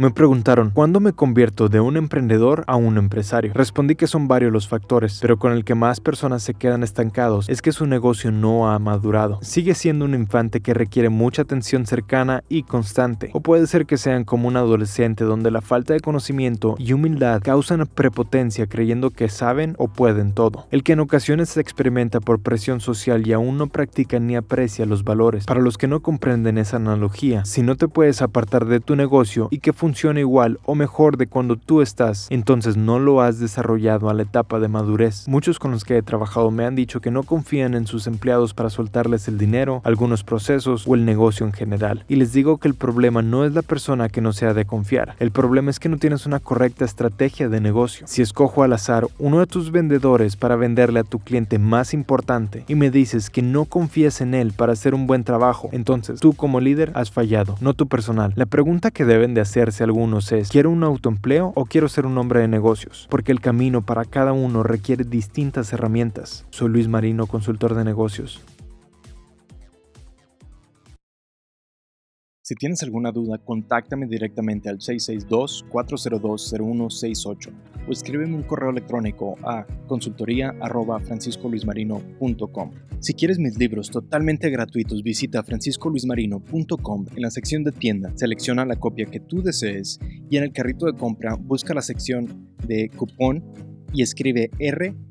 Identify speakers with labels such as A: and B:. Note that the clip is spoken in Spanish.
A: Me preguntaron, ¿cuándo me convierto de un emprendedor a un empresario? Respondí que son varios los factores, pero con el que más personas se quedan estancados es que su negocio no ha madurado. Sigue siendo un infante que requiere mucha atención cercana y constante. O puede ser que sean como un adolescente donde la falta de conocimiento y humildad causan prepotencia creyendo que saben o pueden todo. El que en ocasiones se experimenta por presión social y aún no practica ni aprecia los valores. Para los que no comprenden esa analogía, si no te puedes apartar de tu negocio y que funciona igual o mejor de cuando tú estás, entonces no lo has desarrollado a la etapa de madurez. Muchos con los que he trabajado me han dicho que no confían en sus empleados para soltarles el dinero, algunos procesos o el negocio en general. Y les digo que el problema no es la persona que no sea de confiar, el problema es que no tienes una correcta estrategia de negocio. Si escojo al azar uno de tus vendedores para venderle a tu cliente más importante y me dices que no confías en él para hacer un buen trabajo, entonces tú como líder has fallado, no tu personal. La pregunta que deben de hacer algunos es, ¿quiero un autoempleo o quiero ser un hombre de negocios? Porque el camino para cada uno requiere distintas herramientas. Soy Luis Marino, consultor de negocios.
B: Si tienes alguna duda, contáctame directamente al 662-402-0168 o escríbeme un correo electrónico a consultoría.franciscoluismarino.com. Si quieres mis libros totalmente gratuitos, visita franciscoluismarino.com. En la sección de tienda, selecciona la copia que tú desees y en el carrito de compra busca la sección de cupón y escribe R